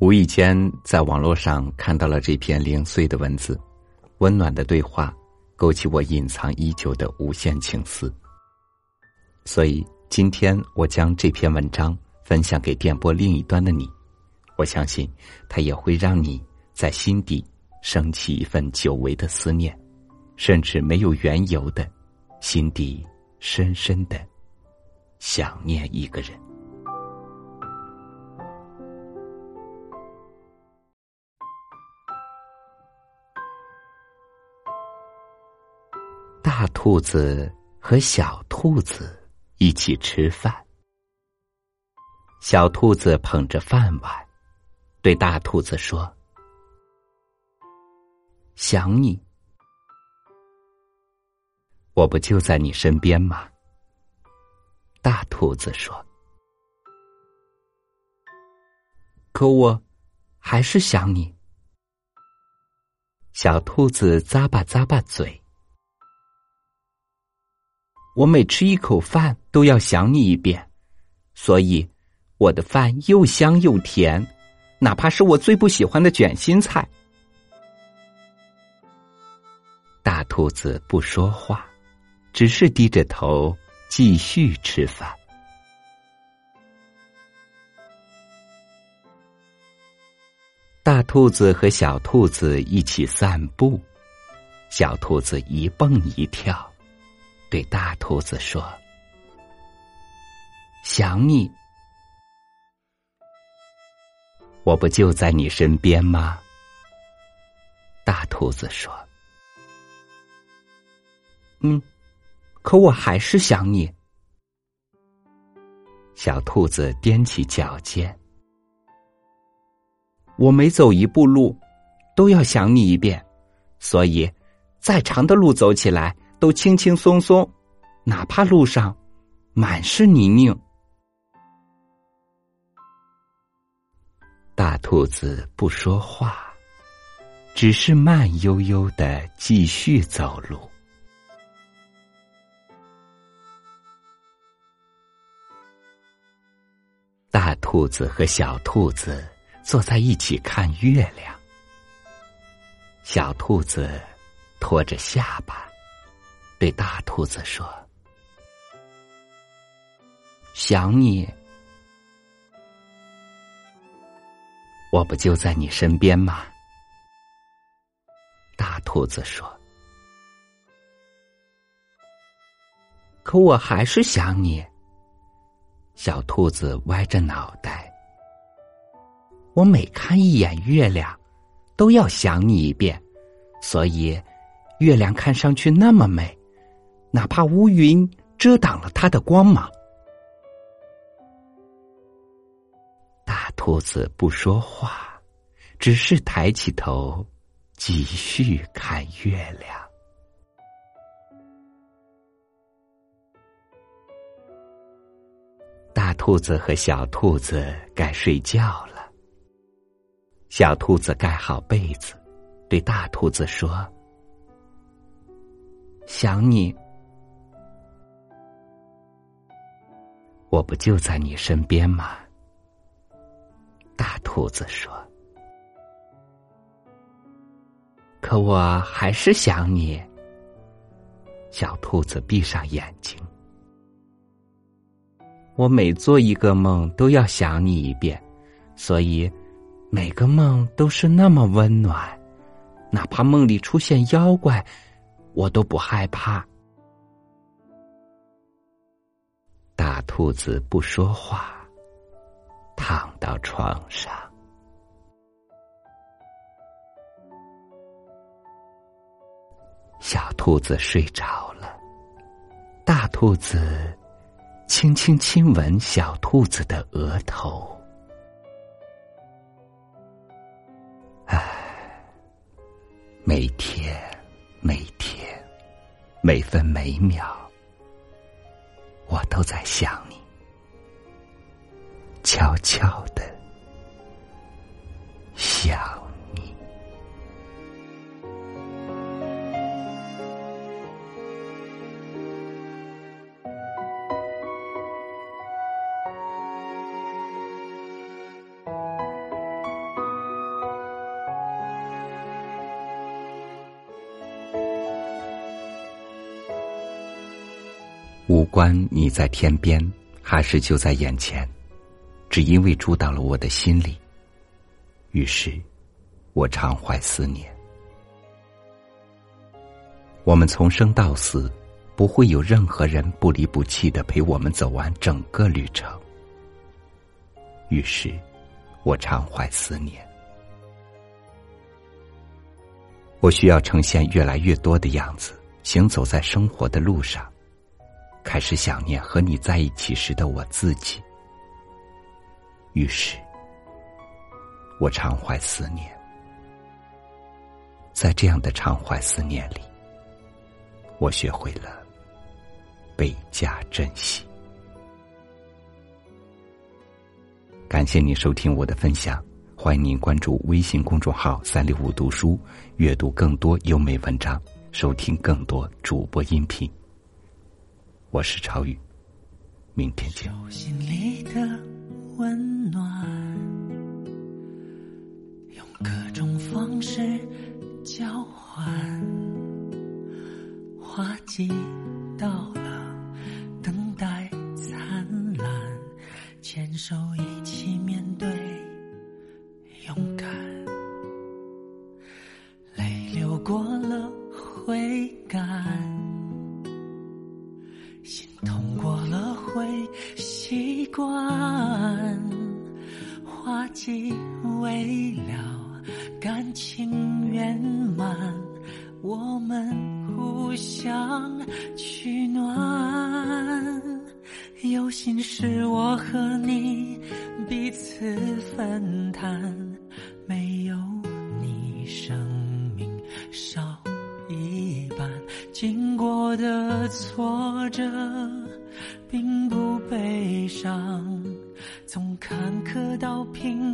无意间在网络上看到了这篇零碎的文字，温暖的对话，勾起我隐藏已久的无限情思。所以今天我将这篇文章分享给电波另一端的你，我相信它也会让你在心底升起一份久违的思念，甚至没有缘由的，心底深深的想念一个人。大兔子和小兔子一起吃饭。小兔子捧着饭碗，对大兔子说：“想你，我不就在你身边吗？”大兔子说：“可我还是想你。”小兔子咂巴咂巴嘴。我每吃一口饭都要想你一遍，所以我的饭又香又甜，哪怕是我最不喜欢的卷心菜。大兔子不说话，只是低着头继续吃饭。大兔子和小兔子一起散步，小兔子一蹦一跳。对大兔子说：“想你，我不就在你身边吗？”大兔子说：“嗯，可我还是想你。”小兔子踮起脚尖，我每走一步路，都要想你一遍，所以再长的路走起来。都轻轻松松，哪怕路上满是泥泞。大兔子不说话，只是慢悠悠的继续走路。大兔子和小兔子坐在一起看月亮，小兔子托着下巴。对大兔子说：“想你，我不就在你身边吗？”大兔子说：“可我还是想你。”小兔子歪着脑袋：“我每看一眼月亮，都要想你一遍，所以月亮看上去那么美。”哪怕乌云遮挡了它的光芒，大兔子不说话，只是抬起头继续看月亮。大兔子和小兔子该睡觉了。小兔子盖好被子，对大兔子说：“想你。”我不就在你身边吗？大兔子说。可我还是想你。小兔子闭上眼睛。我每做一个梦都要想你一遍，所以每个梦都是那么温暖，哪怕梦里出现妖怪，我都不害怕。大兔子不说话，躺到床上。小兔子睡着了，大兔子轻轻亲吻小兔子的额头。唉，每天，每天，每分每秒。都在想你，悄悄的想。无关你在天边还是就在眼前，只因为住到了我的心里。于是，我常怀思念。我们从生到死，不会有任何人不离不弃的陪我们走完整个旅程。于是，我常怀思念。我需要呈现越来越多的样子，行走在生活的路上，开始想念和你在一起时的我自己。于是，我常怀思念。在这样的常怀思念里，我学会了倍加珍惜。感谢您收听我的分享。欢迎您关注微信公众号“三六五读书”，阅读更多优美文章，收听更多主播音频。我是超宇，明天见。心里的温暖，用各种方式交换。花季到了，等待灿烂，牵手一起面对。花季未了，感情圆满，我们互相取暖。有心事我和你彼此分担。没有你，生命少一半。经过的挫折并不悲伤，从坎坷到平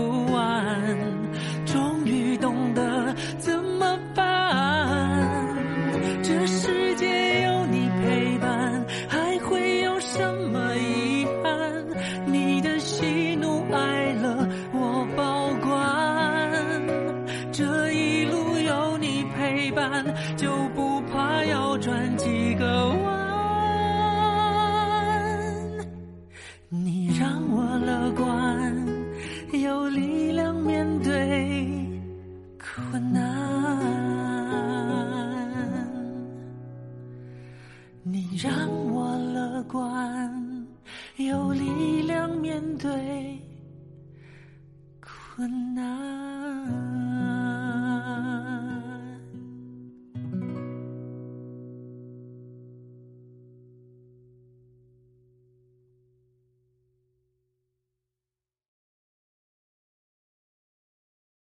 困难。